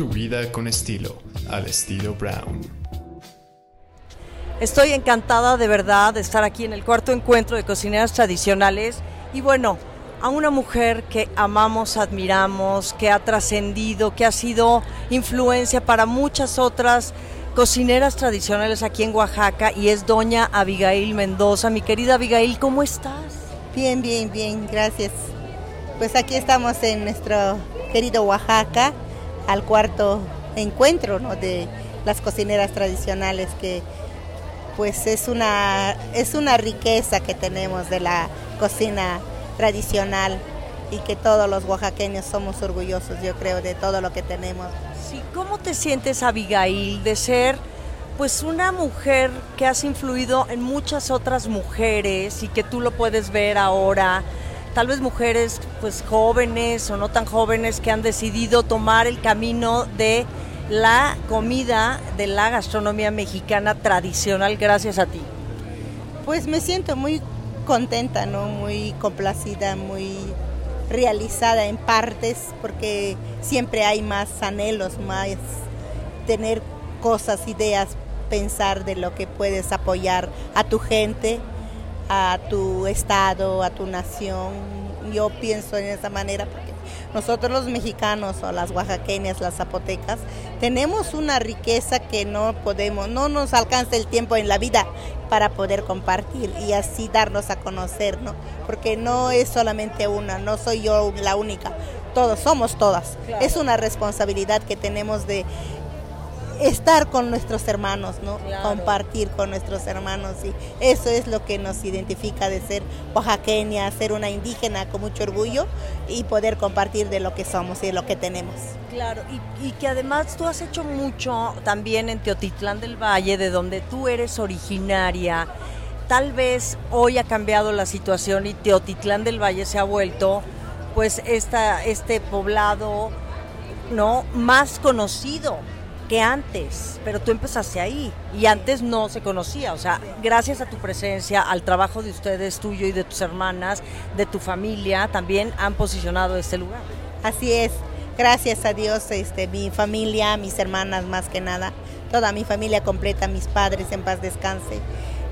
Tu vida con estilo, al estilo Brown. Estoy encantada de verdad de estar aquí en el cuarto encuentro de cocineras tradicionales y bueno, a una mujer que amamos, admiramos, que ha trascendido, que ha sido influencia para muchas otras cocineras tradicionales aquí en Oaxaca y es doña Abigail Mendoza. Mi querida Abigail, ¿cómo estás? Bien, bien, bien, gracias. Pues aquí estamos en nuestro querido Oaxaca, al cuarto encuentro de las cocineras tradicionales que pues es una, es una riqueza que tenemos de la cocina tradicional y que todos los oaxaqueños somos orgullosos, yo creo, de todo lo que tenemos. Sí, ¿cómo te sientes, Abigail, de ser pues una mujer que has influido en muchas otras mujeres y que tú lo puedes ver ahora? Tal vez mujeres pues jóvenes o no tan jóvenes que han decidido tomar el camino de la comida de la gastronomía mexicana tradicional gracias a ti. Pues me siento muy contenta, ¿no? Muy complacida, muy realizada en partes, porque siempre hay más anhelos, más tener cosas, ideas, pensar de lo que puedes apoyar a tu gente, a tu estado, a tu nación. Yo pienso en esa manera porque nosotros los mexicanos o las oaxaqueñas, las zapotecas, tenemos una riqueza que no podemos, no nos alcanza el tiempo en la vida para poder compartir y así darnos a conocer, ¿no? Porque no es solamente una, no soy yo la única, todos somos todas. Es una responsabilidad que tenemos de estar con nuestros hermanos, ¿no? Compartir con nuestros hermanos y eso es lo que nos identifica de ser oaxaqueña, ser una indígena con mucho orgullo y poder compartir de lo que somos y de lo que tenemos. Claro, y, y que además tú has hecho mucho también en Teotitlán del Valle, de donde tú eres originaria. Tal vez hoy ha cambiado la situación y Teotitlán del Valle se ha vuelto pues esta, este poblado no más conocido que antes, pero tú empezaste ahí y antes no se conocía, o sea, gracias a tu presencia, al trabajo de ustedes, tuyo y de tus hermanas, de tu familia, también han posicionado este lugar. Así es, gracias a Dios, este, mi familia, mis hermanas más que nada, toda mi familia completa, mis padres en paz descanse,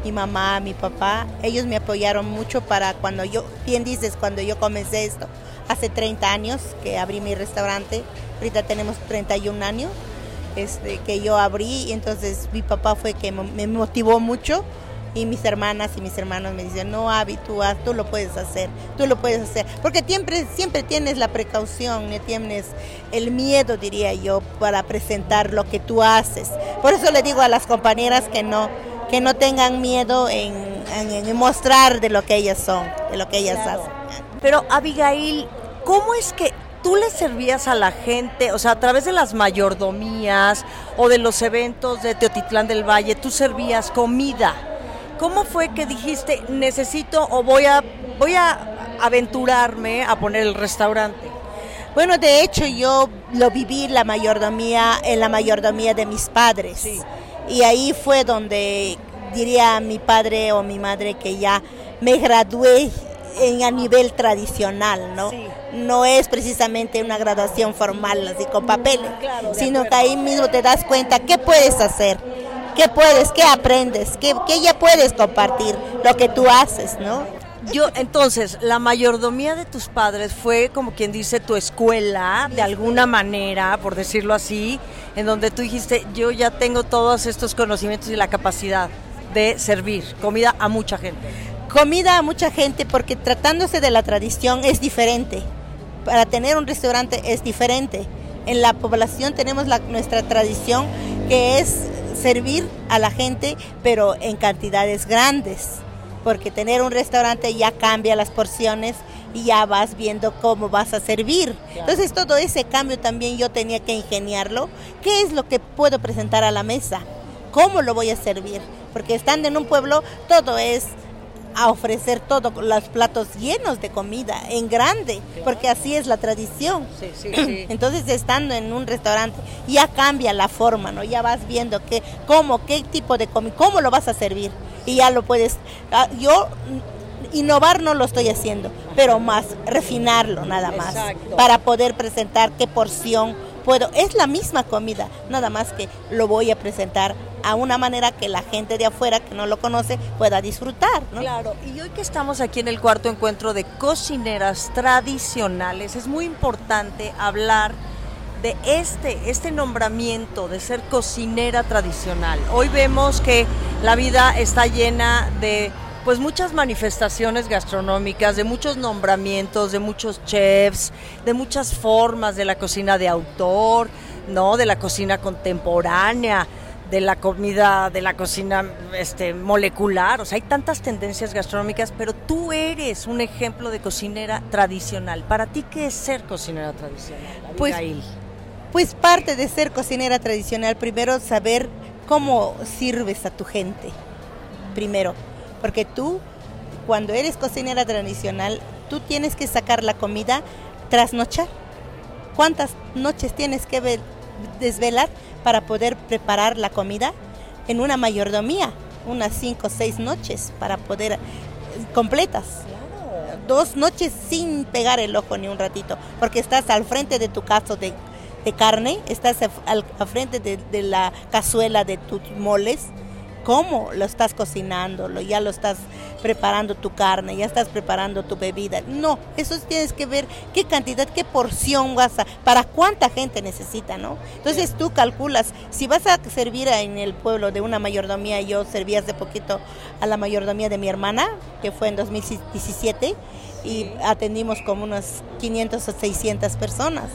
mi mamá, mi papá, ellos me apoyaron mucho para cuando yo, bien dices, cuando yo comencé esto, hace 30 años que abrí mi restaurante, ahorita tenemos 31 años este, que yo abrí y entonces mi papá fue que me motivó mucho y mis hermanas y mis hermanos me dicen, no, Avi, tú, tú lo puedes hacer, tú lo puedes hacer, porque siempre, siempre tienes la precaución, tienes el miedo, diría yo, para presentar lo que tú haces. Por eso le digo a las compañeras que no, que no tengan miedo en, en, mostrar de lo que ellas son, de lo que ellas hacen. Pero Abigail, ¿cómo es que tú le servías a la gente, o sea, a través de las mayordomías o de los eventos de Teotitlán del Valle, tú servías comida. ¿Cómo fue que dijiste, necesito o voy a, voy a aventurarme a poner el restaurante? Bueno, de hecho yo lo viví la mayordomía en la mayordomía de mis padres. Y ahí fue donde diría mi padre o mi madre que ya me gradué en, a nivel tradicional, ¿no? No es precisamente una graduación formal así con papeles, sino que ahí mismo te das cuenta qué puedes hacer, qué puedes, qué aprendes, qué, qué ya puedes compartir, lo que tú haces, ¿no? Yo, entonces, la mayordomía de tus padres fue como quien dice tu escuela, de alguna manera, por decirlo así, en donde tú dijiste, yo ya tengo todos estos conocimientos y la capacidad de servir comida a mucha gente comida a mucha gente porque tratándose de la tradición es diferente. Para tener un restaurante es diferente. En la población tenemos la, nuestra tradición que es servir a la gente pero en cantidades grandes. Porque tener un restaurante ya cambia las porciones y ya vas viendo cómo vas a servir. Entonces todo ese cambio también yo tenía que ingeniarlo. ¿Qué es lo que puedo presentar a la mesa? ¿Cómo lo voy a servir? Porque estando en un pueblo todo es a ofrecer todos los platos llenos de comida, en grande, porque así es la tradición. Entonces, estando en un restaurante, ya cambia la forma, ¿no? Ya vas viendo que, cómo, qué tipo de comida, cómo lo vas a servir. Y ya lo puedes, ah, yo innovar no lo estoy haciendo, pero más refinarlo nada más, para poder presentar qué porción puedo, es la misma comida, nada más que lo voy a presentar a una manera que la gente de afuera que no lo conoce pueda disfrutar. ¿no? Claro, y hoy que estamos aquí en el cuarto encuentro de cocineras tradicionales, es muy importante hablar de este, este nombramiento de ser cocinera tradicional. Hoy vemos que la vida está llena de pues muchas manifestaciones gastronómicas, de muchos nombramientos, de muchos chefs, de muchas formas de la cocina de autor, ¿no? De la cocina contemporánea, de la comida, de la cocina este, molecular. O sea, hay tantas tendencias gastronómicas, pero tú eres un ejemplo de cocinera tradicional. ¿Para ti qué es ser cocinera tradicional? Pues, pues parte de ser cocinera tradicional, primero saber cómo sirves a tu gente. Primero, porque tú, cuando eres cocinera tradicional, tú tienes que sacar la comida trasnochar. ¿Cuántas noches tienes que desvelar para poder preparar la comida? En una mayordomía, unas cinco o seis noches para poder eh, completas. Dos noches sin pegar el ojo ni un ratito, porque estás al frente de tu caso de, carne, estás al, frente de, de la cazuela de tus moles, cómo lo estás cocinando, ya lo estás preparando tu carne, ya estás preparando tu bebida. No, eso tienes que ver qué cantidad, qué porción vas a, para cuánta gente necesita, ¿no? Entonces tú calculas, si vas a servir en el pueblo de una mayordomía, yo serví hace poquito a la mayordomía de mi hermana, que fue en 2017, y atendimos como unas 500 o 600 personas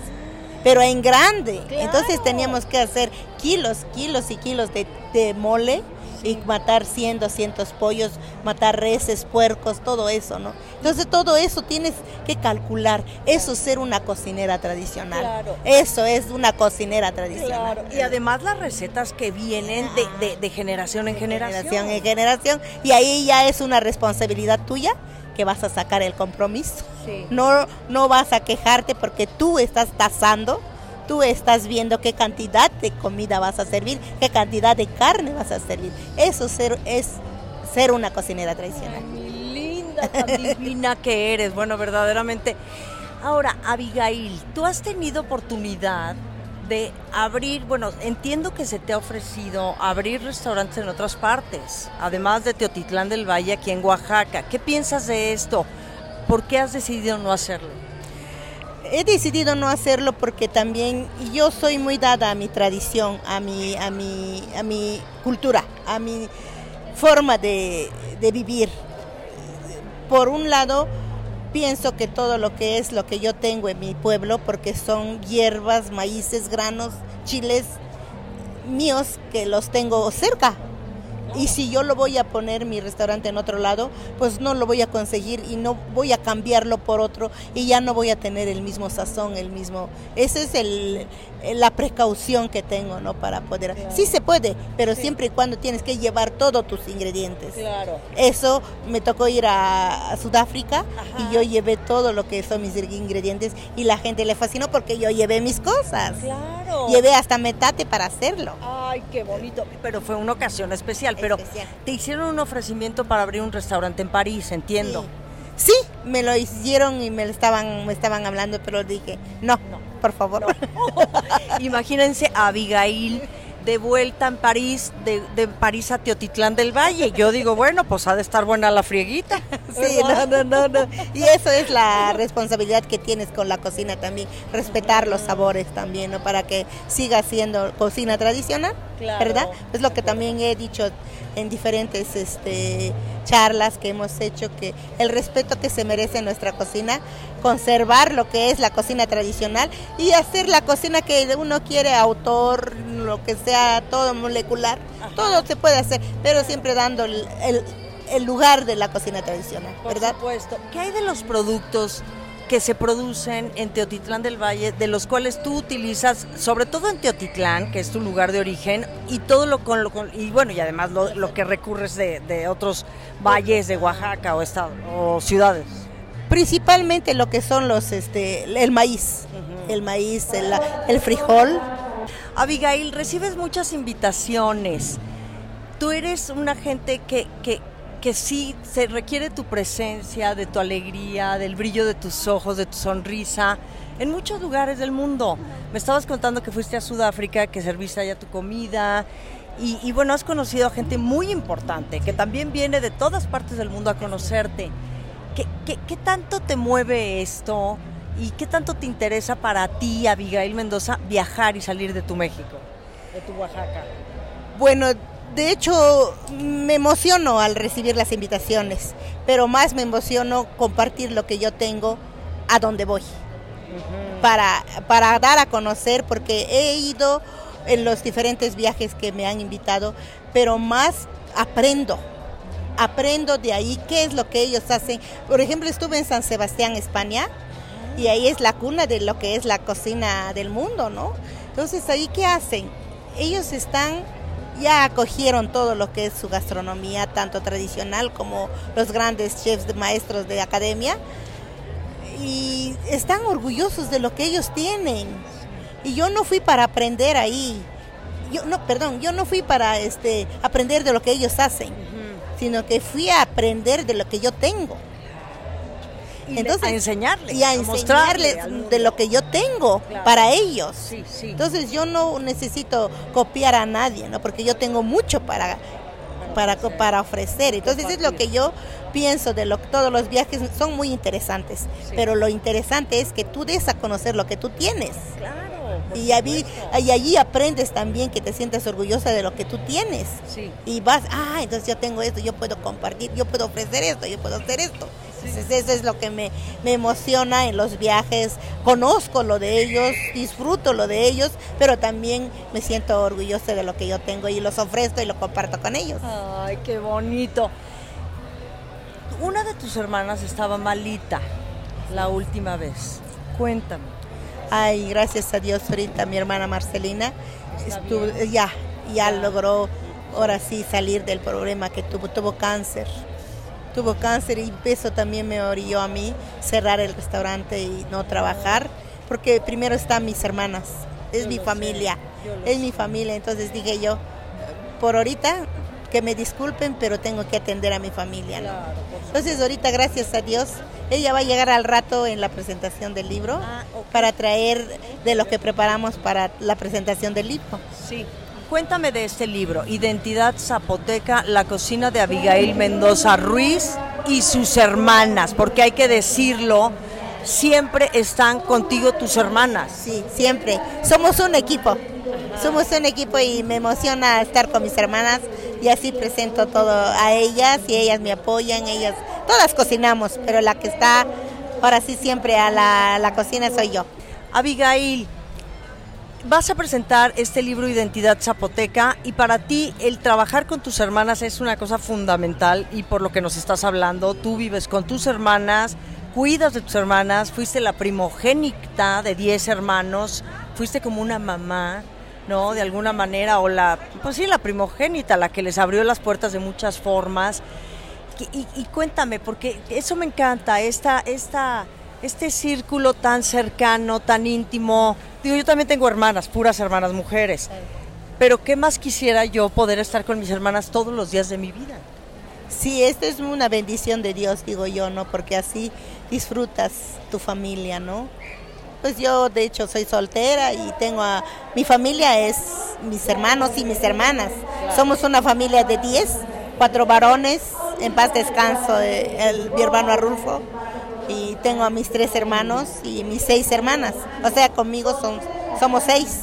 pero en grande. Entonces teníamos que hacer kilos, kilos y kilos de mole y matar 100, 200 pollos, matar reses, puercos, todo eso, ¿no? Entonces todo eso tienes que calcular, eso es ser una cocinera tradicional. Eso es una cocinera tradicional. Y además las recetas que vienen de, generación en generación. generación en generación. Y ahí ya es una responsabilidad tuya que vas a sacar el compromiso. No, no vas a quejarte porque tú estás tasando tú estás viendo qué cantidad de comida vas a servir, qué cantidad de carne vas a servir. Eso ser, es ser una cocinera tradicional. linda, tan divina que eres. Bueno, verdaderamente. Ahora, Abigail, tú has tenido oportunidad de abrir, bueno, entiendo que se te ha ofrecido abrir restaurantes en otras partes, además de Teotitlán del Valle aquí en Oaxaca. ¿Qué piensas de esto? ¿Por qué has decidido no hacerlo? He decidido no hacerlo porque también yo soy muy dada a mi tradición, a mi, a mi, a mi cultura, a mi forma de, de vivir. Por un lado, pienso que todo lo que es lo que yo tengo en mi pueblo, porque son hierbas, maíces, granos, chiles míos que los tengo cerca, y si yo lo voy a poner mi restaurante en otro lado, pues no lo voy a conseguir y no voy a cambiarlo por otro y ya no voy a tener el mismo sazón, el mismo... Esa es el, la precaución que tengo, ¿no? Para poder... Sí se puede, pero siempre y cuando tienes que llevar todos tus ingredientes. Claro. Eso me tocó ir a, Sudáfrica y yo llevé todo lo que son mis ingredientes y la gente le fascinó porque yo llevé mis cosas. Claro. Llevé hasta metate para hacerlo. Ay, qué bonito. Pero fue una ocasión especial pero te hicieron un ofrecimiento para abrir un restaurante en París, entiendo. Sí. me lo hicieron y me estaban, me estaban hablando, pero dije, no, no por favor. Imagínense a Abigail de vuelta en París, de, París a Teotitlán del Valle. Yo digo, bueno, pues ha de estar buena la frieguita. Sí, no, no, no, no. Y eso es la responsabilidad que tienes con la cocina también, respetar los sabores también, ¿no? Para que siga siendo cocina tradicional, ¿verdad? Es lo que también he dicho en diferentes este, charlas que hemos hecho, que el respeto que se merece nuestra cocina, conservar lo que es la cocina tradicional y hacer la cocina que uno quiere, autor, lo que sea, todo molecular, todo se puede hacer, pero siempre dando el, el, lugar de la cocina tradicional, ¿verdad? Por supuesto. ¿Qué hay de los productos? Que se producen en Teotitlán del Valle, de los cuales tú utilizas, sobre todo en Teotitlán, que es tu lugar de origen, y todo lo con, lo y bueno, y además lo, que recurres de, otros valles de Oaxaca o, estado, o ciudades. Principalmente lo que son los, este, el maíz, el maíz, el, frijol. Abigail, recibes muchas invitaciones. Tú eres una gente que, que que sí se requiere tu presencia, de tu alegría, del brillo de tus ojos, de tu sonrisa, en muchos lugares del mundo. Me estabas contando que fuiste a Sudáfrica, que serviste allá tu comida. Y, bueno, has conocido a gente muy importante que también viene de todas partes del mundo a conocerte. ¿Qué, qué tanto te mueve esto y qué tanto te interesa para ti, Abigail Mendoza, viajar y salir de tu México, de tu Oaxaca? Bueno, de hecho, me emociono al recibir las invitaciones, pero más me emociono compartir lo que yo tengo a donde voy. para, para dar a conocer, porque he ido en los diferentes viajes que me han invitado, pero más aprendo. Aprendo de ahí qué es lo que ellos hacen. Por ejemplo, estuve en San Sebastián, España, y ahí es la cuna de lo que es la cocina del mundo, ¿no? Entonces, ahí qué hacen? Ellos están ya acogieron todo lo que es su gastronomía, tanto tradicional como los grandes chefs de maestros de academia, y están orgullosos de lo que ellos tienen. Y yo no fui para aprender ahí, yo no, perdón, yo no fui para este aprender de lo que ellos hacen, sino que fui a aprender de lo que yo tengo. Entonces, a enseñarles. Y a, enseñarles de lo que yo tengo para ellos. Entonces yo no necesito copiar a nadie, ¿no? Porque yo tengo mucho para, para, para ofrecer. Entonces es lo que yo pienso de lo todos los viajes son muy interesantes. Pero lo interesante es que tú des a conocer lo que tú tienes. Y allí, y allí aprendes también que te sientes orgullosa de lo que tú tienes. Y vas, ah, entonces yo tengo esto, yo puedo compartir, yo puedo ofrecer esto, yo puedo hacer esto. Entonces eso es lo que me, emociona en los viajes. Conozco lo de ellos, disfruto lo de ellos, pero también me siento orgullosa de lo que yo tengo y los ofrezco y lo comparto con ellos. Ay, qué bonito. Una de tus hermanas estaba malita la última vez. Cuéntame. Ay, gracias a Dios ahorita mi hermana Marcelina estuvo, ya, ya logró ahora sí salir del problema que tuvo, tuvo cáncer tuvo cáncer y eso también me orilló a mí cerrar el restaurante y no trabajar, porque primero están mis hermanas, es mi familia, es mi familia, entonces dije yo, por ahorita que me disculpen, pero tengo que atender a mi familia. Entonces ahorita, gracias a Dios, ella va a llegar al rato en la presentación del libro ah, para traer de lo que preparamos para la presentación del libro. Sí. Cuéntame de este libro, Identidad Zapoteca, la cocina de Abigail Mendoza Ruiz y sus hermanas, porque hay que decirlo, siempre están contigo tus hermanas. Sí, siempre. Somos un equipo. Somos un equipo y me emociona estar con mis hermanas y así presento todo a ellas y ellas me apoyan, ellas, todas cocinamos, pero la que está ahora sí siempre a la, la cocina soy yo. Abigail, vas a presentar este libro Identidad Zapoteca y para ti el trabajar con tus hermanas es una cosa fundamental y por lo que nos estás hablando, tú vives con tus hermanas, cuidas de tus hermanas, fuiste la primogénita de 10 hermanos, fuiste como una mamá, ¿no? De alguna manera, o la, pues sí, la primogénita, la que les abrió las puertas de muchas formas. Y, cuéntame, porque eso me encanta, esta, esta este círculo tan cercano, tan íntimo. Digo, yo también tengo hermanas, puras hermanas mujeres. Pero ¿qué más quisiera yo poder estar con mis hermanas todos los días de mi vida? Sí, esto es una bendición de Dios, digo yo, ¿no? Porque así disfrutas tu familia, ¿no? Pues yo, de hecho, soy soltera y tengo a... Mi familia es mis hermanos y mis hermanas. Somos una familia de 10, cuatro varones, en paz descanso, el, mi hermano Arulfo, y tengo a mis tres hermanos y mis seis hermanas. O sea, conmigo son, somos seis.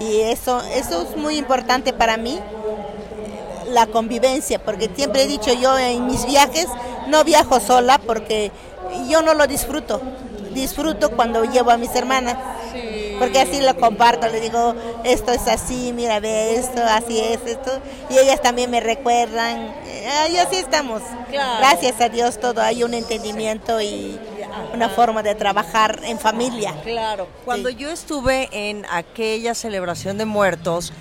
Y eso, eso es muy importante para mí, la convivencia, porque siempre he dicho yo en mis viajes, no viajo sola porque yo no lo disfruto. Disfruto cuando llevo a mis hermanas. Porque así lo comparto, le digo, esto es así, mira, ve esto, así es esto. Y ellas también me recuerdan, y así estamos. Gracias a Dios todo hay un entendimiento y una forma de trabajar en familia. Claro. Cuando yo estuve en aquella celebración de muertos,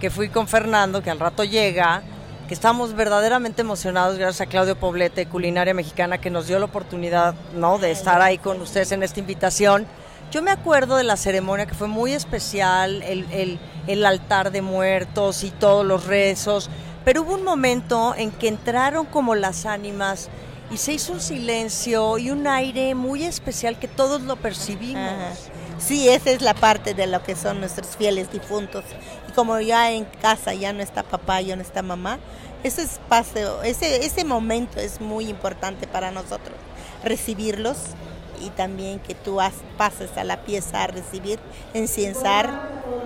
que fui con Fernando, que al rato llega, que estamos verdaderamente emocionados gracias a Claudio Poblete, Culinaria Mexicana, que nos dio la oportunidad ¿no? de estar ahí con ustedes en esta invitación. Yo me acuerdo de la ceremonia que fue muy especial, el, el, altar de muertos y todos los rezos pero hubo un momento en que entraron como las ánimas y se hizo un silencio y un aire muy especial que todos lo percibimos. Ajá. Sí, esa es la parte de lo que son nuestros fieles difuntos. Y como ya en casa ya no está papá, ya no está mamá, ese espacio, ese, ese momento es muy importante para nosotros, recibirlos y también que tú has- pases a la pieza a recibir, enciensar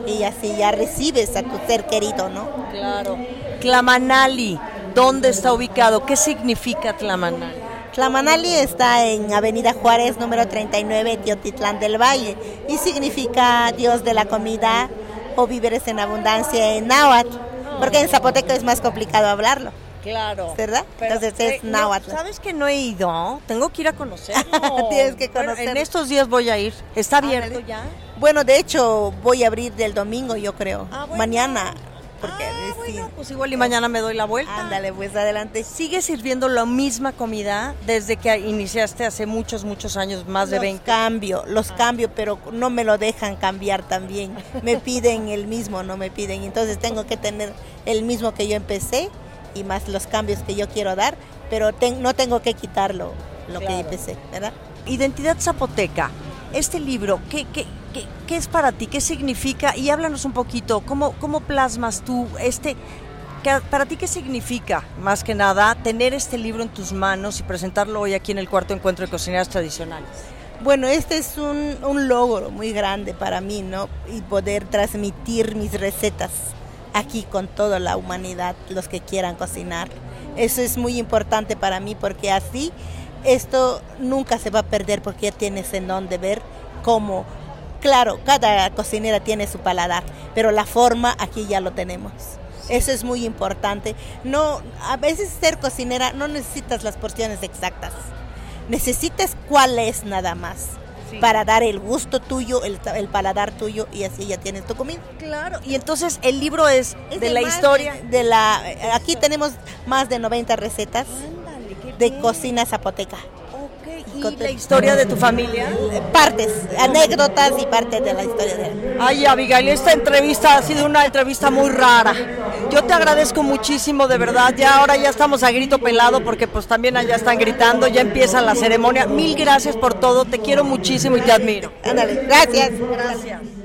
y así ya recibes a tu ser querido, ¿no? Claro. Tlamanali, ¿dónde está ubicado? ¿Qué significa Tlamanali? Tlamanali está en Avenida Juárez, número 39, Teotitlán del Valle, y significa Dios de la comida o víveres en abundancia en náhuatl, porque en zapoteco es más complicado hablarlo, Claro. ¿verdad? Entonces es eh, no, náhuatl. ¿Sabes que no he ido? Tengo que ir a conocerlo. Tienes que Bueno, conocerlo. en estos días voy a ir. ¿Está abierto Ándale. ya? Bueno, de hecho voy a abrir del domingo, yo creo, Ah, bueno. mañana, porque Ah, sí. bueno, pues igual y mañana me doy la vuelta. Ándale, pues adelante. ¿Sigue sirviendo la misma comida desde que iniciaste hace muchos, muchos años, más de los 20? cambio, los cambio, pero no me lo dejan cambiar también. Me piden el mismo, no me piden. Entonces tengo que tener el mismo que yo empecé y más los cambios que yo quiero dar, pero ten- no tengo que quitarlo lo que Claro. empecé, ¿verdad? Identidad Zapoteca. Este libro, ¿qué, qué, qué, qué es para ti? ¿Qué significa? Y háblanos un poquito, ¿cómo, cómo plasmas tú este... ¿Para ti qué significa, más que nada, tener este libro en tus manos y presentarlo hoy aquí en el cuarto encuentro de cocineras tradicionales? Bueno, este es un, un logro muy grande para mí, ¿no? Y poder transmitir mis recetas aquí con toda la humanidad, los que quieran cocinar. Eso es muy importante para mí porque así esto nunca se va a perder porque ya tienes en dónde ver cómo, claro, cada cocinera tiene su paladar, pero la forma aquí ya lo tenemos. Eso es muy importante. No, a veces ser cocinera no necesitas las porciones exactas. Necesitas cuál es nada más Sí. para dar el gusto tuyo, el, el paladar tuyo y así ya tienes tu comida. Claro. Y entonces el libro es, Es de la historia... de la aquí tenemos más de 90 recetas de cocina zapoteca. Ok, ¿Y la historia de tu familia? Partes, anécdotas y partes de la historia de él. Ay, Abigail, esta entrevista ha sido una entrevista muy rara. Yo te agradezco muchísimo, de verdad. Ya ahora ya estamos a grito pelado porque pues también allá están gritando, ya empieza la ceremonia. Mil gracias por todo, te quiero muchísimo y te admiro. Ándale, gracias. Gracias.